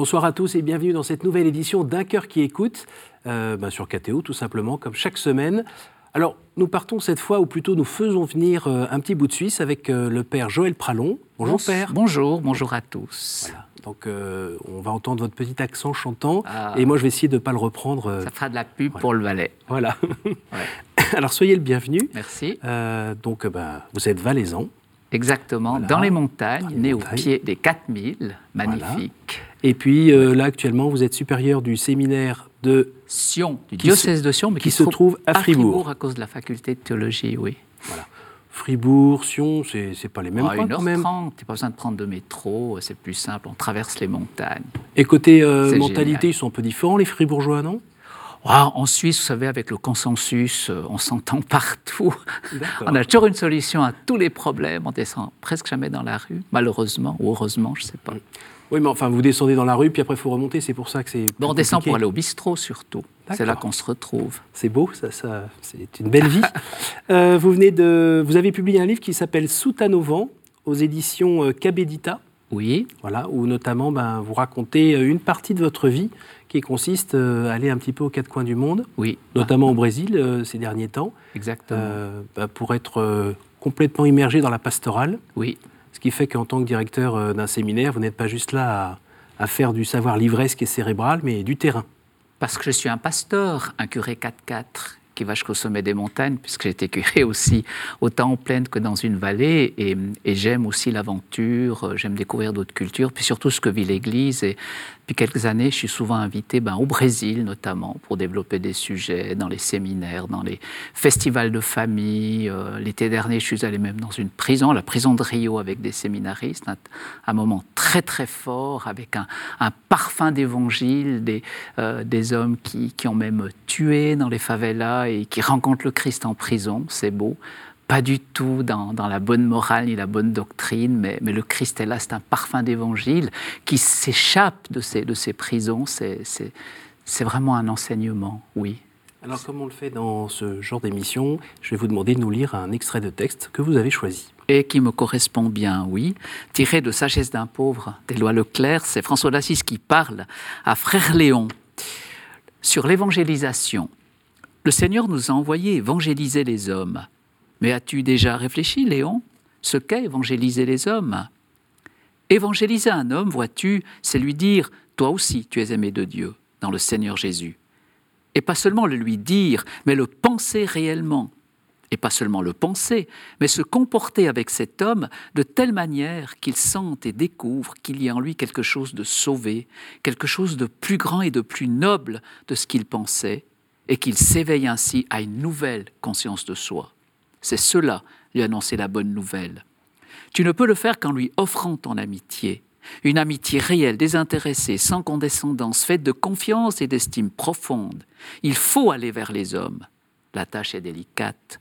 Bonsoir à tous et bienvenue dans cette nouvelle édition d'Un cœur qui écoute, euh, ben, sur KTO tout simplement, comme chaque semaine. Alors, nous partons cette fois, ou plutôt nous faisons venir euh, un petit bout de Suisse avec euh, le père Joël Pralon. Bonjour père. Bonjour, bonjour à tous. Voilà. Donc, on va entendre votre petit accent chantant, Ah. et moi je vais essayer de ne pas le reprendre. Ça fera de la pub pour le Valais. Voilà. Alors, soyez le bienvenu. Merci. Donc, ben, vous êtes valaisan. Exactement, Voilà. dans les montagnes, Dans les né montagnes. au pied des 4000, magnifique. Et puis euh, là, actuellement, vous êtes supérieur du séminaire de. Sion, du diocèse de Sion, mais qui se trouve à Fribourg. à cause de la faculté de théologie, oui. Voilà. Fribourg, Sion, c'est c'est pas les mêmes Ah, coins quand même. 1h30, tu pas besoin de prendre de métro, c'est plus simple, on traverse les montagnes. Et côté euh, mentalité, génial. ils sont un peu différents, les Fribourgeois, non? Ah, en Suisse, vous savez, avec le consensus, euh, on s'entend partout. On a toujours une solution à tous les problèmes, on descend presque jamais dans la rue, malheureusement, ou heureusement, je ne sais pas. Oui, mais enfin, vous descendez dans la rue, puis après, il faut remonter, c'est pour ça que c'est. Bon, on plus descend compliqué. pour aller au bistrot surtout. C'est là qu'on se retrouve. C'est beau, ça, ça, c'est une belle vie. Euh, vous, venez de, vous avez publié un livre qui s'appelle au vent, aux éditions euh, Cabedita, Oui, voilà, où notamment ben, vous racontez une partie de votre vie qui consiste euh, à aller un petit peu aux quatre coins du monde, oui, notamment au Brésil euh, ces derniers temps, exactement. euh, ben, pour être complètement immergé dans la pastorale. Oui, Ce qui fait qu'en tant que directeur d'un séminaire, vous n'êtes pas juste là à, à faire du savoir livresque et cérébral, mais du terrain. parce que je suis un pasteur, un curé 4x4 qui va jusqu'au sommet des montagnes, puisque j'ai été curé aussi autant en plaine que dans une vallée, et, et j'aime aussi l'aventure, j'aime découvrir d'autres cultures, puis surtout ce que vit l'Église. Et depuis quelques années, je suis souvent invité ben, au Brésil notamment pour développer des sujets dans les séminaires, dans les festivals de famille. Euh, L'été dernier, je suis allé même dans une prison, la prison de Rio, avec des séminaristes, un, moment très très fort, avec un, parfum d'évangile, des, euh, hommes qui ont même tué dans les favelas et qui rencontrent le Christ en prison, c'est beau. Pas du tout dans, dans la bonne morale ni la bonne doctrine, mais, mais le Christ est là, c'est un parfum d'évangile qui s'échappe de ces, de ces prisons. C'est- vraiment un enseignement, oui. Alors, comme on le fait dans ce genre d'émission, je vais vous demander de nous lire un extrait de texte que vous avez choisi. et qui me correspond bien, oui. Tiré de Sagesse d'un pauvre d'Éloi Leclerc, c'est François d'Assise qui parle à Frère Léon sur l'évangélisation. Le Seigneur nous a envoyé évangéliser les hommes. Mais as-tu déjà réfléchi, Léon, ce qu'est évangéliser les hommes? Évangéliser un homme, vois-tu, c'est lui dire Toi aussi, tu es aimé de Dieu dans le Seigneur Jésus. Et pas seulement le lui dire, mais le penser réellement et pas seulement le penser, mais se comporter avec cet homme de telle manière qu'il sente et découvre qu'il y a en lui quelque chose de sauvé, quelque chose de plus grand et de plus noble de ce qu'il pensait, et qu'il s'éveille ainsi à une nouvelle conscience de soi. C'est cela, lui annoncer la bonne nouvelle. Tu ne peux le faire qu'en lui offrant ton amitié, une amitié réelle, désintéressée, sans condescendance, faite de confiance et d'estime profonde. Il faut aller vers les hommes. La tâche est délicate.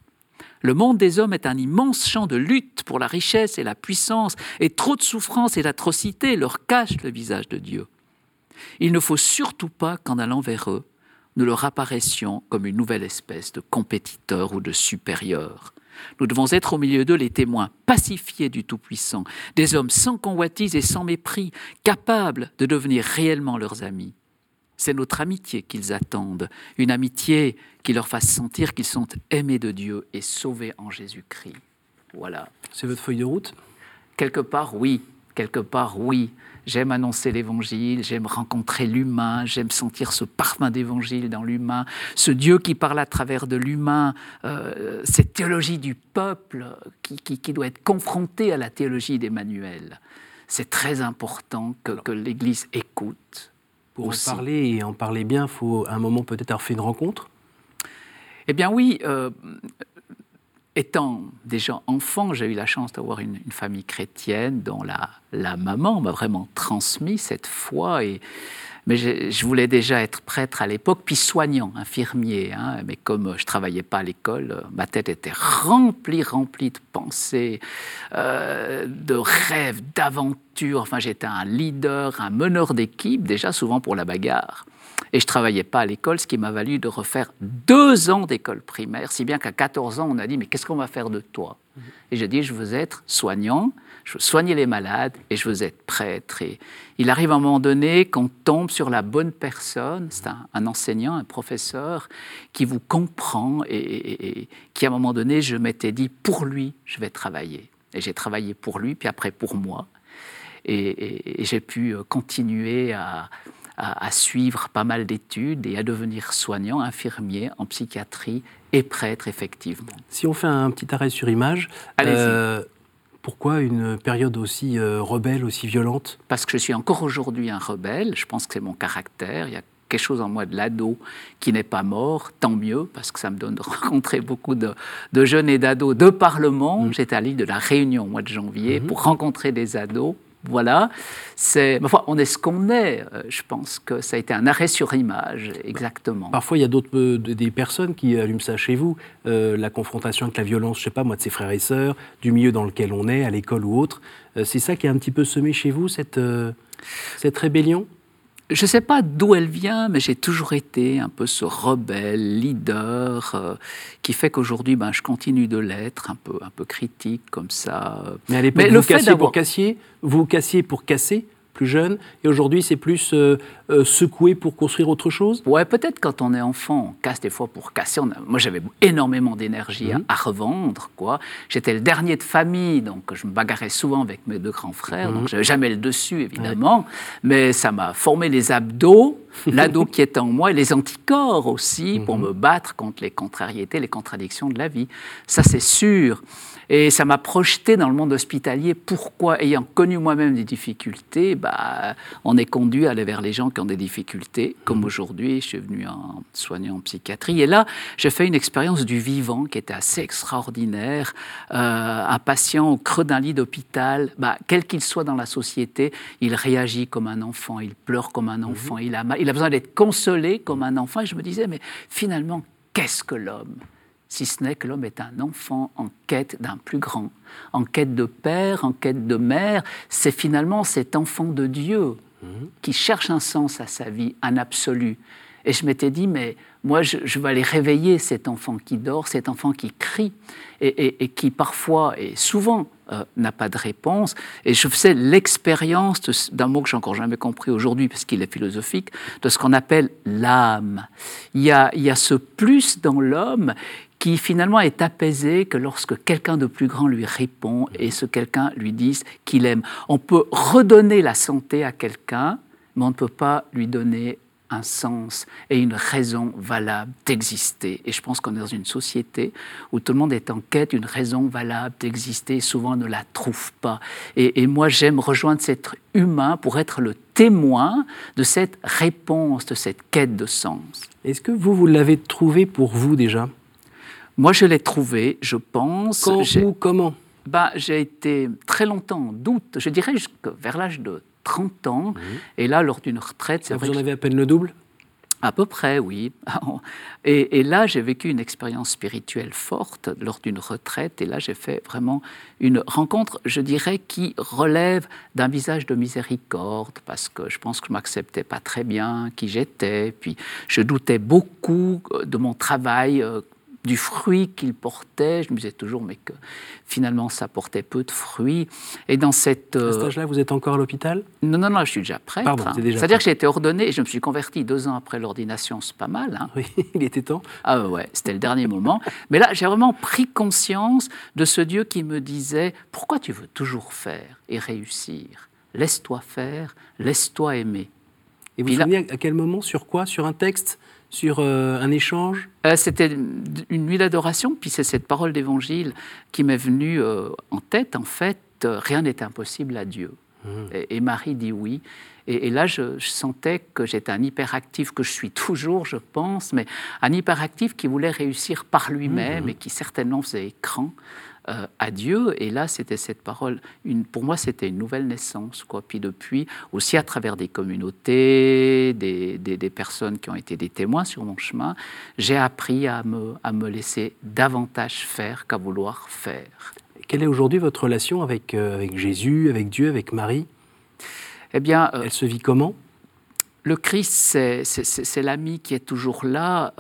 Le monde des hommes est un immense champ de lutte pour la richesse et la puissance, et trop de souffrance et d'atrocité leur cachent le visage de Dieu. Il ne faut surtout pas qu'en allant vers eux, nous leur apparaissions comme une nouvelle espèce de compétiteur ou de supérieur. Nous devons être au milieu d'eux les témoins pacifiés du Tout-Puissant, des hommes sans convoitise et sans mépris, capables de devenir réellement leurs amis. C'est notre amitié qu'ils attendent, une amitié qui leur fasse sentir qu'ils sont aimés de Dieu et sauvés en Jésus-Christ. Voilà. C'est votre feuille de route? Quelque part, oui. Quelque part, oui. J'aime annoncer l'évangile, j'aime rencontrer l'humain, j'aime sentir ce parfum d'évangile dans l'humain, ce Dieu qui parle à travers de l'humain, euh, cette théologie du peuple qui, qui- qui doit être confrontée à la théologie d'Emmanuel. C'est très important que, que l'Église écoute. Pour Aussi. en parler et en parler bien, il faut à un moment peut-être avoir fait une rencontre? Eh bien oui, euh, étant déjà enfant, j'ai eu la chance d'avoir une, famille chrétienne dont la, maman m'a vraiment transmis cette foi. Et, mais je voulais déjà être prêtre à l'époque, puis soignant, infirmier. hein. mais comme je travaillais pas à l'école, ma tête était remplie, remplie de pensées, euh, de rêves, d'aventures. Enfin, j'étais un leader, un meneur d'équipe, déjà souvent pour la bagarre. Et je travaillais pas à l'école, ce qui m'a valu de refaire deux ans d'école primaire, si bien qu'à 14 ans, on a dit, mais qu'est-ce qu'on va faire de toi? Et j'ai dit, je veux être soignant, je veux soigner les malades et je veux être prêtre. Et il arrive à un moment donné qu'on tombe sur la bonne personne, c'est un, enseignant, un professeur, qui vous comprend et, qui, à un moment donné, je m'étais dit, pour lui, je vais travailler. Et j'ai travaillé pour lui, puis après pour moi. Et, j'ai pu continuer à, à, suivre pas mal d'études et à devenir soignant, infirmier en psychiatrie et prêtre, effectivement. Si on fait un petit arrêt sur image, euh, pourquoi une période aussi euh, rebelle, aussi violente? Parce que je suis encore aujourd'hui un rebelle, je pense que c'est mon caractère, il y a quelque chose en moi de l'ado qui n'est pas mort, tant mieux, parce que ça me donne de rencontrer beaucoup de, jeunes et d'ados de parlement. Mmh. J'étais à l'île de la Réunion au mois de janvier mmh. pour rencontrer des ados voilà, c'est, enfin, on est ce qu'on est. Euh, je pense que ça a été un arrêt sur image, exactement. Parfois, il y a d'autres, euh, des personnes qui allument ça chez vous, euh, la confrontation avec la violence, je sais pas moi, de ses frères et sœurs, du milieu dans lequel on est, à l'école ou autre. c'est ça qui est un petit peu semé chez vous, cette, cette rébellion? Je ne sais pas d'où elle vient, mais j'ai toujours été un peu ce rebelle, leader, euh, qui fait qu'aujourd'hui, ben, je continue de l'être, un peu, un peu critique comme ça. Mais à l'époque, vous, cassiez pour casser, vous cassiez pour casser? Plus jeune, et aujourd'hui c'est plus euh, euh, secoué pour construire autre chose? Ouais, peut-être quand on est enfant, on casse des fois pour casser. Moi j'avais énormément d'énergie à, mhm. revendre, quoi. J'étais le dernier de famille, donc je me bagarrais souvent avec mes deux grands frères, donc mhm. j'avais jamais le dessus évidemment, mais ça m'a formé les abdos, l'ado qui est en moi, et les anticorps aussi, pour mhm. me battre contre les contrariétés, les contradictions de la vie. Ça c'est sûr. Et ça m'a projeté dans le monde hospitalier. Pourquoi Ayant connu moi-même des difficultés, bah, on est conduit à aller vers les gens qui ont des difficultés. Comme mmh. aujourd'hui, je suis venu en soignant en psychiatrie. Et là, j'ai fait une expérience du vivant qui était assez extraordinaire. Euh, un patient au creux d'un lit d'hôpital, bah, quel qu'il soit dans la société, il réagit comme un enfant, il pleure comme un mmh. enfant, il, a, il a besoin d'être consolé comme un enfant. Et je me disais, mais finalement, qu'est-ce que l'homme si ce n'est que l'homme est un enfant en quête d'un plus grand, en quête de père, en quête de mère. C'est finalement cet enfant de Dieu mhm. qui cherche un sens à sa vie, un absolu. Et je m'étais dit, mais moi, je, vais aller réveiller cet enfant qui dort, cet enfant qui crie, et, qui parfois, et souvent, euh, n'a pas de réponse. Et je faisais l'expérience d'un mot que j'ai encore jamais compris aujourd'hui, parce qu'il est philosophique, de ce qu'on appelle l'âme. Il il y a ce plus dans l'homme qui finalement est apaisé que lorsque quelqu'un de plus grand lui répond et ce quelqu'un lui dit qu'il aime. On peut redonner la santé à quelqu'un, mais on ne peut pas lui donner un sens et une raison valable d'exister. Et je pense qu'on est dans une société où tout le monde est en quête d'une raison valable d'exister et souvent ne la trouve pas. Et, et moi, j'aime rejoindre cet être humain pour être le témoin de cette réponse, de cette quête de sens. Est-ce que vous, vous l'avez trouvé pour vous déjà? Moi, je l'ai trouvé, je pense. Quand ou comment bah, J'ai été très longtemps en doute, je dirais vers l'âge de 30 ans. Et là, lors d'une retraite... Ah, vous en avez à peine le double? À peu près, oui. Et, et là, j'ai vécu une expérience spirituelle forte lors d'une retraite. Et là, j'ai fait vraiment une rencontre, je dirais, qui relève d'un visage de miséricorde, parce que je pense que je m'acceptais pas très bien qui j'étais. Puis, je doutais beaucoup de mon travail euh, du fruit qu'il portait. Je me disais toujours, mais que finalement, ça portait peu de fruits. Et dans cette. À cet euh, âge-là, vous êtes encore à l'hôpital? Non, non, non, je suis déjà prêtre. Pardon, C'est-à-dire que j'ai été ordonné et je me suis converti deux ans après l'ordination, c'est pas mal. Hein. Oui, il était temps. Ah ouais, c'était le dernier moment. Mais là, j'ai vraiment pris conscience de ce Dieu qui me disait Pourquoi tu veux toujours faire et réussir? Laisse-toi faire, laisse-toi aimer. Et vous vous souvenez à quel moment, sur quoi? Sur un texte sur euh, un échange? Euh, C'était une nuit d'adoration, puis c'est cette parole d'évangile qui m'est venue euh, en tête. En fait, rien n'est impossible à Dieu. Mmh. Et, Marie dit oui. Et, là, je, sentais que j'étais un hyperactif, que je suis toujours, je pense, mais un hyperactif qui voulait réussir par lui-même mmh. et qui certainement faisait écran. Euh, à Dieu. Et là, c'était cette parole. Une, pour moi, c'était une nouvelle naissance. Quoi. Puis depuis, aussi à travers des communautés, des, des, personnes qui ont été des témoins sur mon chemin, j'ai appris à me, à me laisser davantage faire qu'à vouloir faire. Quelle est aujourd'hui votre relation avec, euh, avec Jésus, avec Dieu, avec Marie? Eh bien, euh, elle se vit comment? Le Christ, c'est l'ami qui est toujours là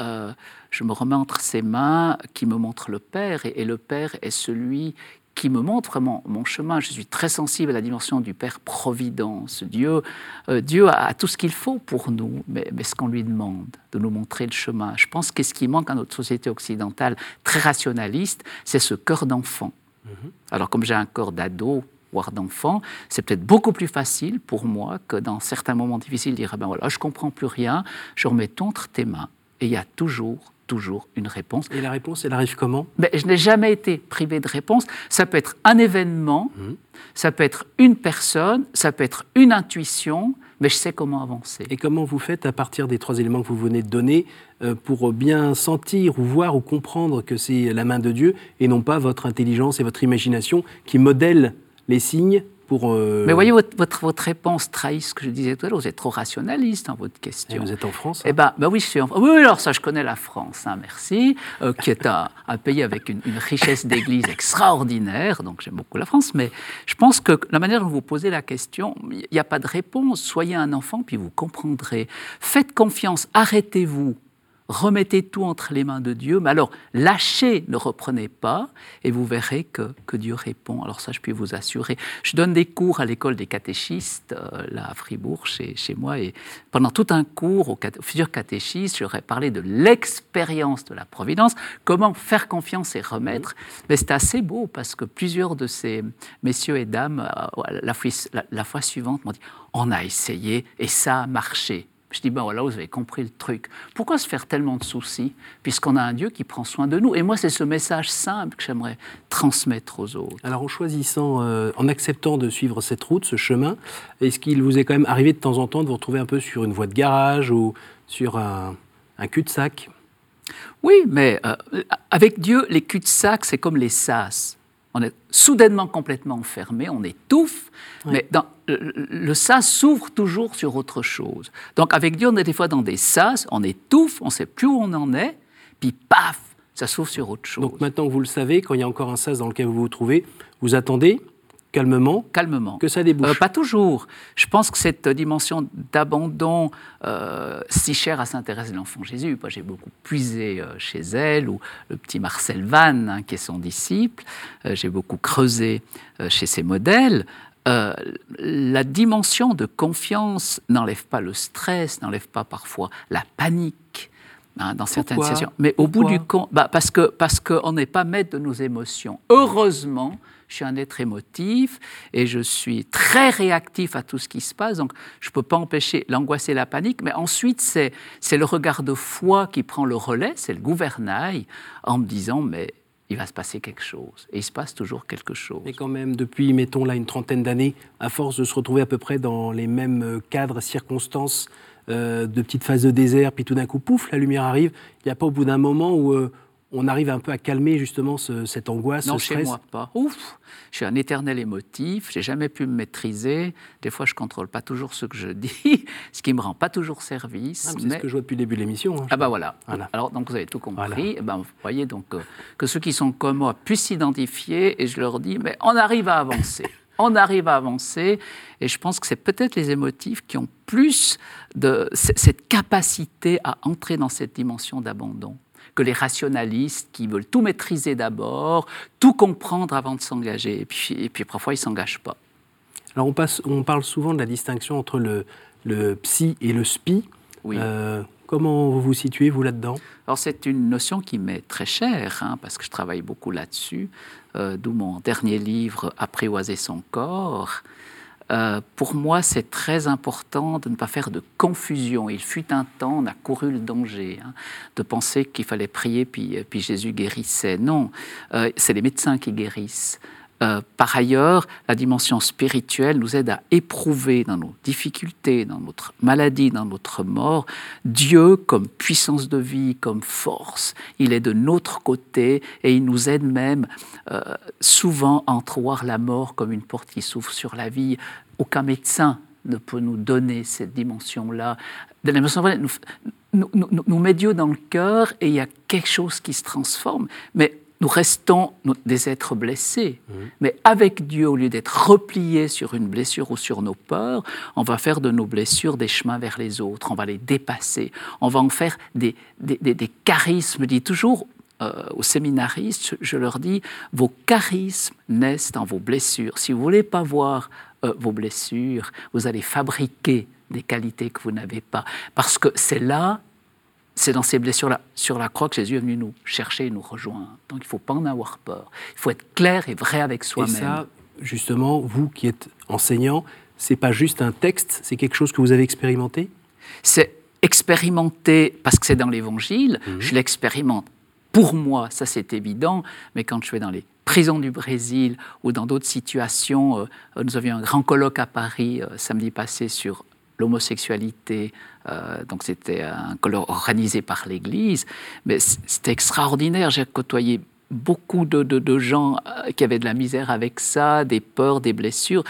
je me remets entre ses mains qui me montre le Père, et, le Père est celui qui me montre vraiment mon chemin. Je suis très sensible à la dimension du Père Providence. Dieu, euh, Dieu a, tout ce qu'il faut pour nous, mais, mais ce qu'on lui demande, de nous montrer le chemin. Je pense que ce qui manque à notre société occidentale très rationaliste, c'est ce cœur d'enfant. Mhm. Alors comme j'ai un corps d'ado, voire d'enfant, c'est peut-être beaucoup plus facile pour moi que dans certains moments difficiles dire ah ben voilà, je comprends plus rien, je remets tout entre tes mains. Et il y a toujours toujours une réponse. Et la réponse, elle arrive comment? Mais Je n'ai jamais été privé de réponse. Ça peut être un événement, mhm. ça peut être une personne, ça peut être une intuition, mais je sais comment avancer. Et comment vous faites à partir des trois éléments que vous venez de donner euh, pour bien sentir ou voir ou comprendre que c'est la main de Dieu et non pas votre intelligence et votre imagination qui modèlent les signes euh, Mais voyez, votre, votre, réponse trahit ce que je disais tout à l'heure. Vous êtes trop rationaliste dans votre question. Et vous êtes en France Eh bien, ben oui, je suis en France. Oui, alors ça, je connais la France, hein, merci, euh, qui est un, pays avec une, richesse d'église extraordinaire. Donc, j'aime beaucoup la France. Mais je pense que la manière dont vous posez la question, il n'y a pas de réponse. Soyez un enfant, puis vous comprendrez. Faites confiance, arrêtez-vous remettez tout entre les mains de Dieu, mais alors lâchez, ne reprenez pas, et vous verrez que, que, Dieu répond. Alors ça, je puis vous assurer. Je donne des cours à l'école des catéchistes, euh, là à Fribourg, chez, chez, moi, et pendant tout un cours aux, futurs catéchistes, j'aurais parlé de l'expérience de la providence, comment faire confiance et remettre. Mais c'est assez beau, parce que plusieurs de ces messieurs et dames, euh, la, fois, la fois suivante, m'ont dit, on a essayé, et ça a marché. Je dis, ben voilà, vous avez compris le truc. Pourquoi se faire tellement de soucis, puisqu'on a un Dieu qui prend soin de nous? Et moi, c'est ce message simple que j'aimerais transmettre aux autres. Alors, en choisissant, euh, en acceptant de suivre cette route, ce chemin, est-ce qu'il vous est quand même arrivé de temps en temps de vous retrouver un peu sur une voie de garage ou sur un, cul-de-sac? Oui, mais euh, avec Dieu, les cul-de-sac, c'est comme les sas on est soudainement complètement enfermé, on étouffe, mais dans, le, sas s'ouvre toujours sur autre chose. Donc avec Dieu, on est des fois dans des sas, on étouffe, on ne sait plus où on en est, puis paf, ça s'ouvre sur autre chose. Donc maintenant que vous le savez, quand il y a encore un sas dans lequel vous vous trouvez, vous attendez, calmement, calmement. que ça débouche. Euh, pas toujours. Je pense que cette dimension d'abandon euh, si chère à s'intéresser de l'enfant Jésus, moi j'ai beaucoup puisé euh, chez elle, ou le petit Marcel Vannes, hein, qui est son disciple, j'ai beaucoup creusé chez ses modèles. la dimension de confiance n'enlève pas le stress, n'enlève pas parfois la panique. Hein, dans certaines situations. Mais au bout du compte, bah, parce qu'on parce n'est pas maître de nos émotions. Heureusement, je suis un être émotif et je suis très réactif à tout ce qui se passe. Donc, je ne peux pas empêcher l'angoisse et la panique. Mais ensuite, c'est, le regard de foi qui prend le relais, c'est le gouvernail, en me disant, mais il va se passer quelque chose. Et il se passe toujours quelque chose. Mais quand même, depuis, mettons là, une trentaine d'années, à force de se retrouver à peu près dans les mêmes euh, cadres, circonstances, euh, de petites phases de désert, puis tout d'un coup, pouf, la lumière arrive. Il n'y a pas au bout d'un moment où euh, on arrive un peu à calmer justement cette angoisse, non, ce stress chez moi pas. Ouf, je suis un éternel émotif, j'ai jamais pu me maîtriser. Des fois, je contrôle pas toujours ce que je dis, ce qui me rend pas toujours service. Ah, c'est ce que je vois depuis le début de l'émission. Hein, ah bah voilà. Alors donc vous avez tout compris. Eh ben, vous voyez donc euh, que ceux qui sont comme moi puissent s'identifier et je leur dis mais on arrive à avancer. on arrive à avancer. Et je pense que c'est peut-être les émotifs qui ont plus de cette capacité à entrer dans cette dimension d'abandon que les rationalistes qui veulent tout maîtriser d'abord, tout comprendre avant de s'engager. Et puis, et puis parfois, ils ne s'engagent pas. Alors on, passe, on, parle souvent de la distinction entre le, le psy et le spi. Oui. Euh, comment vous vous situez, vous, là-dedans? Alors c'est une notion qui m'est très chère, hein, parce que je travaille beaucoup là-dessus, euh, d'où mon dernier livre, Apprivoiser son corps, euh, pour moi, c'est très important de ne pas faire de confusion. Il fut un temps, on a couru le danger hein, de penser qu'il fallait prier puis, puis Jésus guérissait. Non, euh, c'est les médecins qui guérissent. Euh, par ailleurs, la dimension spirituelle nous aide à éprouver dans nos difficultés, dans notre maladie, dans notre mort, Dieu comme puissance de vie, comme force. Il est de notre côté et il nous aide même euh, souvent à entrevoir la mort comme une porte qui s'ouvre sur la vie. Aucun médecin ne peut nous donner cette dimension-là. Nous, nous, nous, nous met Dieu dans le cœur et il y a quelque chose qui se transforme. Mais nous restons des êtres blessés. Mmh. Mais avec Dieu, au lieu d'être repliés sur une blessure ou sur nos peurs, on va faire de nos blessures des chemins vers les autres, on va les dépasser, on va en faire des, des, des, des charismes. Je dis toujours, euh, aux séminaristes, je leur dis, vos charismes naissent dans vos blessures. Si vous voulez pas voir euh, vos blessures, vous allez fabriquer des qualités que vous n'avez pas. Parce que c'est là, c'est dans ces blessures-là, sur la croix, que Jésus est venu nous chercher et nous rejoindre. Donc il ne faut pas en avoir peur. Il faut être clair et vrai avec soi-même. Et ça, justement, vous qui êtes enseignant, c'est pas juste un texte, c'est quelque chose que vous avez expérimenté? C'est expérimenté parce que c'est dans l'Évangile. Mhm. Je l'expérimente pour moi, ça c'est évident, mais quand je vais dans les prisons du Brésil ou dans d'autres situations, euh, nous avions un grand colloque à Paris euh, samedi passé sur l'homosexualité, donc c'était un colloque organisé par l'Église, mais c'était extraordinaire, j'ai côtoyé beaucoup de, gens qui avaient de la misère avec ça, des peurs, des blessures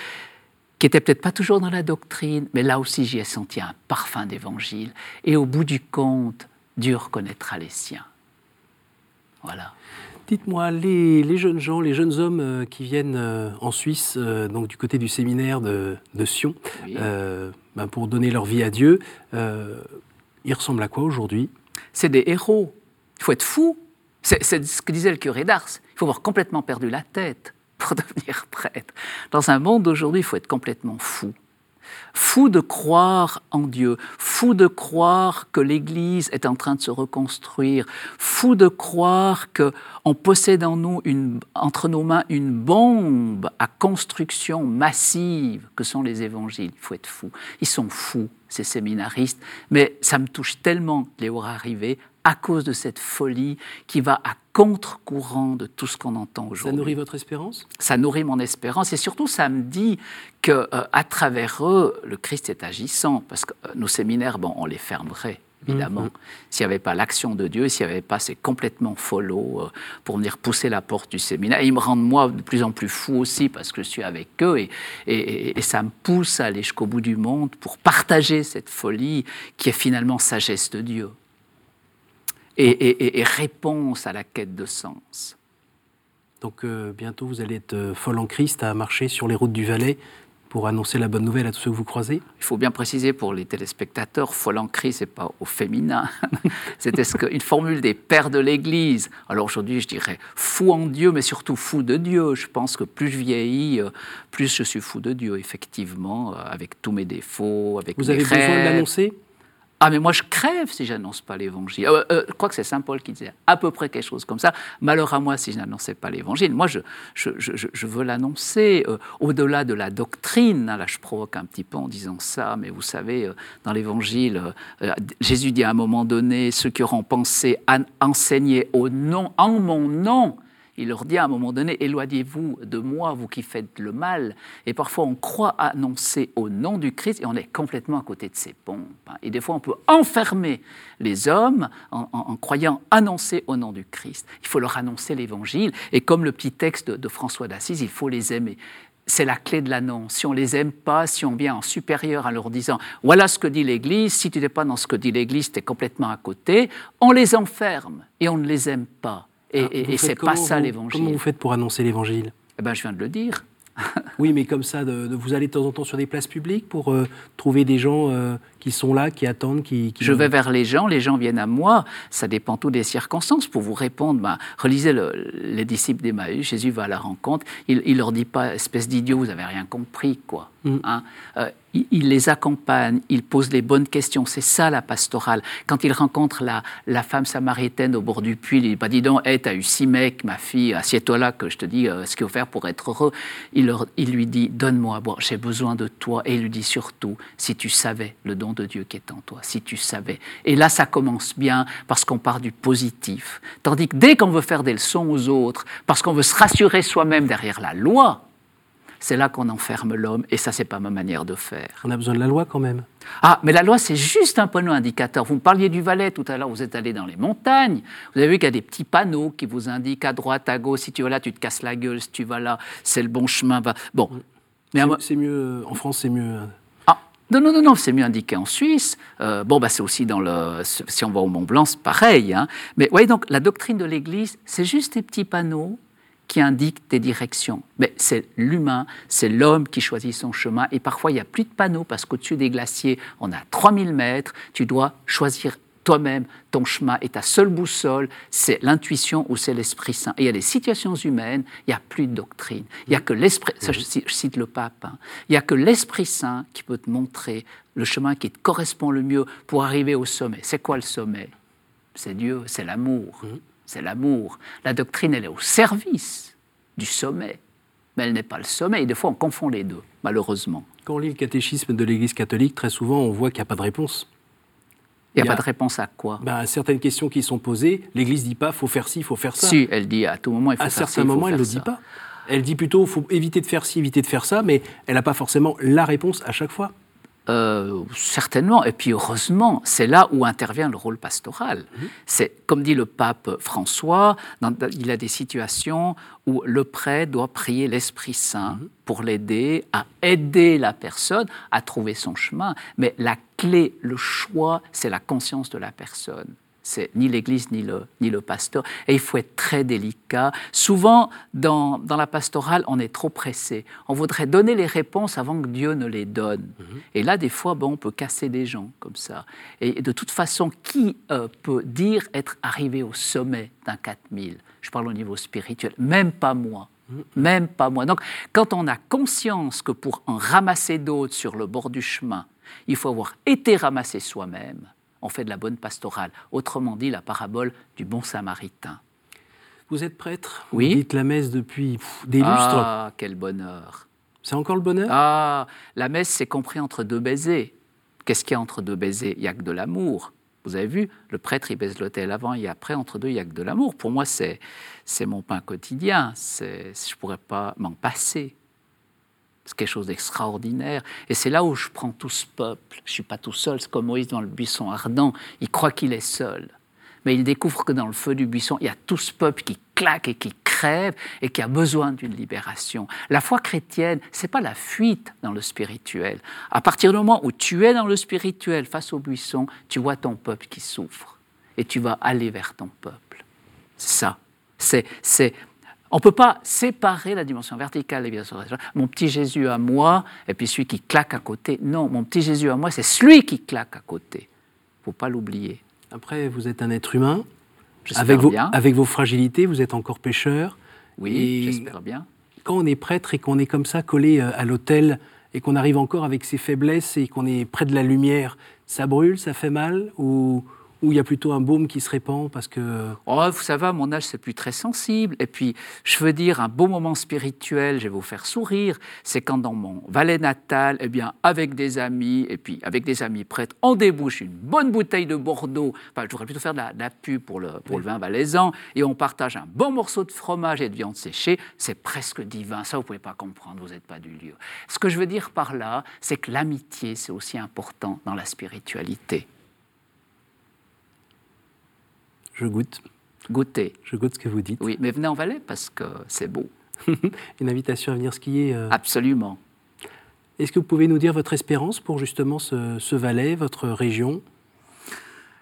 qui n'étaient peut-être pas toujours dans la doctrine, mais là aussi j'y ai senti un parfum d'évangile. Et au bout du compte, Dieu reconnaîtra les siens. Voilà. Dites-moi, les, jeunes gens, les jeunes hommes euh, qui viennent euh, en Suisse, euh, donc du côté du séminaire de, Sion, ben, pour donner leur vie à Dieu, ils ressemblent à quoi aujourd'hui? C'est des héros. Il faut être fou. C'est ce que disait le curé d'Ars. Il faut avoir complètement perdu la tête pour devenir prêtre. Dans un monde d'aujourd'hui, il faut être complètement fou fou de croire en Dieu, fou de croire que l'Église est en train de se reconstruire, fou de croire qu'on possède en nous, entre nos mains, une bombe à construction massive que sont les évangiles. Il faut être fou. Ils sont fous, ces séminaristes, mais ça me touche tellement de les voir arriver à cause de cette folie qui va à contre-courant de tout ce qu'on entend aujourd'hui. Ça nourrit votre espérance? Ça nourrit mon espérance et surtout ça me dit que euh, à travers eux, le Christ est agissant parce que euh, nos séminaires, bon, on les fermerait évidemment. Mhm. S'il n'y avait pas l'action de Dieu, s'il n'y avait pas ces complètement follow euh, pour venir pousser la porte du séminaire. ils me rendent moi de plus en plus fou aussi parce que je suis avec eux et, et, et ça me pousse à aller jusqu'au bout du monde pour partager cette folie qui est finalement sagesse de Dieu et, réponse à la quête de sens. Donc euh, bientôt vous allez être euh, folle en Christ à marcher sur les routes du Valais pour annoncer la bonne nouvelle à tous ceux que vous croisez Il faut bien préciser pour les téléspectateurs, folle en Christ, c'est pas au féminin. C'était une formule des pères de l'Église. Alors aujourd'hui, je dirais fou en Dieu, mais surtout fou de Dieu. Je pense que plus je vieillis, euh, plus je suis fou de Dieu, effectivement, avec tous mes défauts, avec vous avez besoin de l'annoncer? Ah, mais moi, je crève si j'annonce pas l'évangile. Euh, euh, je crois que c'est Saint Paul qui disait à peu près quelque chose comme ça. Malheur à moi si je n'annonçais pas l'évangile. Moi, je, je, je, je veux l'annoncer euh, au-delà de la doctrine. Là, je provoque un petit peu en disant ça, mais vous savez, dans l'évangile, Jésus dit à un moment donné ceux qui auront pensé à enseigner au nom, en mon nom, il leur dit à un moment donné, éloignez-vous de moi, vous qui faites le mal. Et parfois, on croit annoncer au nom du Christ et on est complètement à côté de ses pompes. Hein. Et des fois, on peut enfermer les hommes en, croyant annoncer au nom du Christ. Il faut leur annoncer l'Évangile. Et comme le petit texte de, François d'Assise, il faut les aimer c'est la clé de l'annonce. Si on les aime pas, si on vient en supérieur en leur disant voilà ce que dit l'Église, si tu n'es pas dans ce que dit l'Église, tu es complètement à côté, on les enferme et on ne les aime pas. Et, ah, et, c'est pas ça l'évangile. Comment vous faites pour annoncer l'évangile? Eh ben, Je viens de le dire. oui, mais comme ça, de, vous allez de temps en temps sur des places publiques pour euh, trouver des gens euh, qui sont là, qui attendent, qui, Je vais vers les gens, les gens viennent à moi. Ça dépend tout des circonstances. Pour vous répondre, ben, relisez les disciples d'Emmaüs. Jésus va à la rencontre. Il, ne leur dit pas, espèce d'idiot, vous avez rien compris, quoi. Mm. Hein euh, il, les accompagne, il pose les bonnes questions. C'est ça la pastorale. Quand il rencontre la, la femme samaritaine au bord du puits, il dit pas dis donc, hey, t'as eu six mecs, ma fille, assieds-toi là que je te dis euh, ce qu'il faut faire pour être heureux. Il, leur, il lui dit donne-moi à boire, j'ai besoin de toi. Et il lui dit surtout si tu savais le don de Dieu qui est en toi, si tu savais. Et là, ça commence bien parce qu'on part du positif. Tandis que dès qu'on veut faire des leçons aux autres, parce qu'on veut se rassurer soi-même derrière la loi, c'est là qu'on enferme l'homme, et ça, c'est pas ma manière de faire. On a besoin de la loi quand même. Ah, mais la loi, c'est juste un panneau indicateur. Vous me parliez du Valais tout à l'heure, vous êtes allé dans les montagnes, vous avez vu qu'il y a des petits panneaux qui vous indiquent à droite, à gauche, si tu vas là, tu te casses la gueule, si tu vas là, c'est le bon chemin. Bon. Mais c'est mieux, en France, c'est mieux. Ah, non, non, non, non, c'est mieux indiqué en Suisse. Euh, bon, bah, c'est aussi dans le. Si on va au Mont Blanc, c'est pareil. Hein. Mais voyez, donc, la doctrine de l'Église, c'est juste des petits panneaux qui indique des directions. Mais c'est l'humain, c'est l'homme qui choisit son chemin. Et parfois, il n'y a plus de panneaux parce qu'au-dessus des glaciers, on a 3000 mètres. Tu dois choisir toi-même, ton chemin et ta seule boussole, c'est l'intuition ou c'est l'Esprit Saint. Et il y a des situations humaines, il n'y a plus de doctrine. Il n'y a que l'Esprit, je cite le pape, hein. il n'y a que l'Esprit Saint qui peut te montrer le chemin qui te correspond le mieux pour arriver au sommet. C'est quoi le sommet? C'est Dieu, c'est l'amour. Mmh. C'est l'amour. La doctrine, elle est au service du sommet, mais elle n'est pas le sommet. Et des fois, on confond les deux, malheureusement. Quand on lit le catéchisme de l'Église catholique, très souvent, on voit qu'il n'y a pas de réponse. Il n'y a, pas de réponse à quoi? Ben, À certaines questions qui sont posées, l'Église ne dit pas faut faire ci, il faut faire ça. Si, elle dit à tout moment il faut faire ci. À certains moments, elle ne le dit pas. Elle dit plutôt faut éviter de faire ci, éviter de faire ça, mais elle n'a pas forcément la réponse à chaque fois. Euh, certainement, et puis heureusement, c'est là où intervient le rôle pastoral. Mhm. C'est comme dit le pape François, il a des situations où le prêtre doit prier l'Esprit Saint mhm. pour l'aider à aider la personne à trouver son chemin. Mais la clé, le choix, c'est la conscience de la personne c'est ni l'Église ni le, ni le pasteur. Et il faut être très délicat. Souvent, dans, dans, la pastorale, on est trop pressé. On voudrait donner les réponses avant que Dieu ne les donne. Mhm. Et là, des fois, bon, on peut casser des gens comme ça. Et de toute façon, qui euh, peut dire être arrivé au sommet d'un 4000 Je parle au niveau spirituel. Même pas moi. Mhm. Même pas moi. Donc, quand on a conscience que pour en ramasser d'autres sur le bord du chemin, il faut avoir été ramassé soi-même, on fait de la bonne pastorale. Autrement dit, la parabole du bon samaritain. Vous êtes prêtre? Oui. Vous dites la messe depuis des lustres Ah, quel bonheur C'est encore le bonheur? Ah, la messe, c'est compris entre deux baisers. Qu'est-ce qu'il y a entre deux baisers? Il n'y a que de l'amour. Vous avez vu, le prêtre, il baise l'autel avant et après, entre deux, il n'y a que de l'amour. Pour moi, c'est mon pain quotidien. Je ne pourrais pas m'en passer. C'est quelque chose d'extraordinaire. Et c'est là où je prends tout ce peuple. Je ne suis pas tout seul, c'est comme Moïse dans le buisson ardent. Il croit qu'il est seul. Mais il découvre que dans le feu du buisson, il y a tout ce peuple qui claque et qui crève et qui a besoin d'une libération. La foi chrétienne, c'est pas la fuite dans le spirituel. À partir du moment où tu es dans le spirituel face au buisson, tu vois ton peuple qui souffre et tu vas aller vers ton peuple. Ça, c'est on ne peut pas séparer la dimension verticale et la dimension horizontale. Mon petit Jésus à moi, et puis celui qui claque à côté. Non, mon petit Jésus à moi, c'est celui qui claque à côté. Il ne faut pas l'oublier. Après, vous êtes un être humain. Avec vos, avec vos fragilités, vous êtes encore pécheur. Oui, j'espère bien. Quand on est prêtre et qu'on est comme ça collé euh, à l'autel et qu'on arrive encore avec ses faiblesses et qu'on est près de la lumière, ça brûle, ça fait mal ou, ou il y a plutôt un baume qui se répand parce que... Oh, vous savez, à mon âge, c'est plus très sensible. Et puis, je veux dire, un beau moment spirituel, je vais vous faire sourire, c'est quand dans mon Valais natal, eh bien, avec des amis, et puis avec des amis prêtres, on débouche une bonne bouteille de Bordeaux, enfin, je voudrais plutôt faire de la, pub pour le, pour le vin valaisan, et on partage un bon morceau de fromage et de viande séchée, c'est presque divin. Ça, vous ne pouvez pas comprendre, vous n'êtes pas du lieu. Ce que je veux dire par là, c'est que l'amitié, c'est aussi important dans la spiritualité. Je goûte. Goûtez. Je goûte ce que vous dites. Oui, mais venez en Valais parce que c'est beau. Une invitation à venir skier euh. Absolument. Est-ce que vous pouvez nous dire votre espérance pour justement ce, Valais, votre région?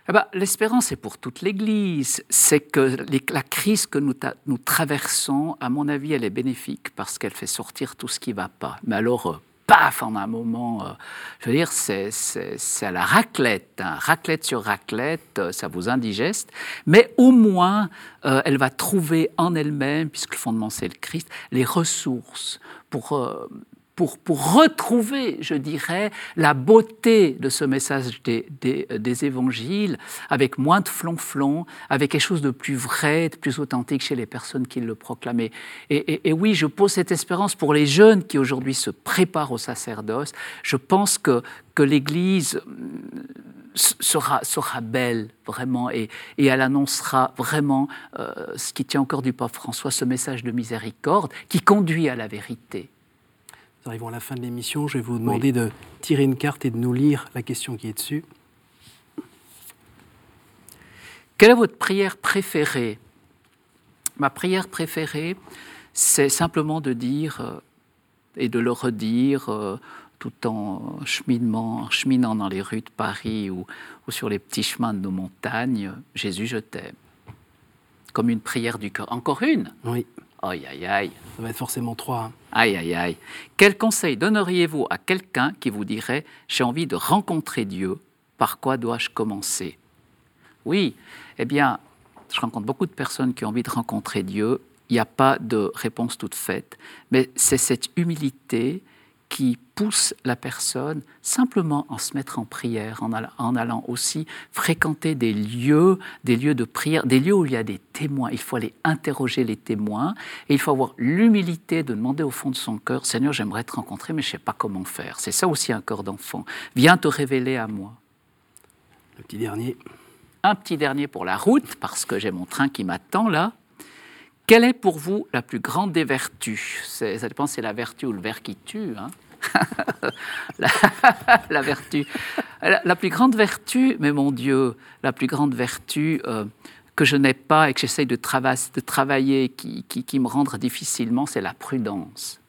Eh ben, L'espérance est pour toute l'Église. C'est que la crise que nous, nous, traversons, à mon avis, elle est bénéfique parce qu'elle fait sortir tout ce qui ne va pas. Mais alors, euh, paf, en un moment, euh, je veux dire, c'est à la raclette, hein. raclette sur raclette, euh, ça vous indigeste, mais au moins, euh, elle va trouver en elle-même, puisque le fondement c'est le Christ, les ressources pour pour, retrouver, je dirais, la beauté de ce message des, des, évangiles, avec moins de flonflon, avec quelque chose de plus vrai, de plus authentique chez les personnes qui le proclamaient. Et, oui, je pose cette espérance pour les jeunes qui aujourd'hui se préparent au sacerdoce. Je pense que, que l'Église mm, sera, sera belle, vraiment, et, et elle annoncera vraiment euh, ce qui tient encore du pape François, ce message de miséricorde qui conduit à la vérité. Nous arrivons à la fin de l'émission. Je vais vous demander de tirer une carte et de nous lire la question qui est dessus. Quelle est votre prière préférée? Ma prière préférée, c'est simplement de dire euh, et de le redire euh, tout en cheminement, cheminant dans les rues de Paris ou, ou sur les petits chemins de nos montagnes, Jésus, je t'aime. Comme une prière du cœur. Encore une? Oui. Aïe, aïe, aïe. Ça va être forcément trois. Hein. Aïe, aïe, aïe. Quel conseil donneriez-vous à quelqu'un qui vous dirait J'ai envie de rencontrer Dieu, par quoi dois-je commencer? Oui. Eh bien, je rencontre beaucoup de personnes qui ont envie de rencontrer Dieu. Il n'y a pas de réponse toute faite. Mais c'est cette humilité qui pousse la personne simplement en se mettre en prière, en allant, en allant, aussi fréquenter des lieux, des lieux de prière, des lieux où il y a des témoins. Il faut aller interroger les témoins et il faut avoir l'humilité de demander au fond de son cœur, Seigneur, j'aimerais te rencontrer, mais je ne sais pas comment faire. C'est ça aussi un corps d'enfant. Viens te révéler à moi. Le petit dernier. Un petit dernier pour la route, parce que j'ai mon train qui m'attend là. Quelle est pour vous la plus grande des vertus? Ça dépend si c'est la vertu ou le ver qui tue. Hein la, vertu. La, plus grande vertu, mais mon Dieu, la plus grande vertu euh, que je n'ai pas et que j'essaye de, de, travailler, qui, qui, qui me rendre difficilement, c'est la prudence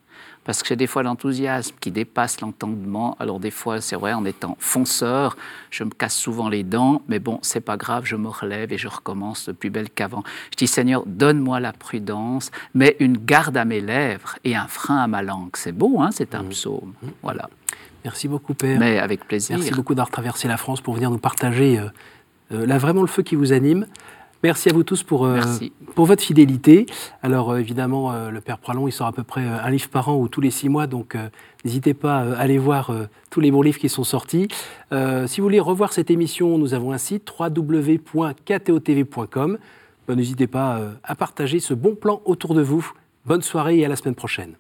parce que j'ai des fois l'enthousiasme qui dépasse l'entendement. Alors des fois, c'est vrai, en étant fonceur, je me casse souvent les dents, mais bon, c'est pas grave, je me relève et je recommence de plus belle qu'avant. Je dis Seigneur, donne-moi la prudence, mais une garde à mes lèvres et un frein à ma langue. C'est beau, hein, c'est un mmh. psaume. Mmh. Voilà. Merci beaucoup, Père. Mais avec plaisir. Merci beaucoup d'avoir traversé la France pour venir nous partager euh, euh, là vraiment le feu qui vous anime. Merci à vous tous pour, euh, pour votre fidélité. Alors euh, évidemment, euh, le Père Pralon, il sort à peu près un livre par an ou tous les six mois, donc n'hésitez pas à aller voir tous les bons livres qui sont sortis. si vous voulez revoir cette émission, nous avons un site www.ktotv.com. Ben, n'hésitez pas à partager ce bon plan autour de vous. Bonne soirée et à la semaine prochaine.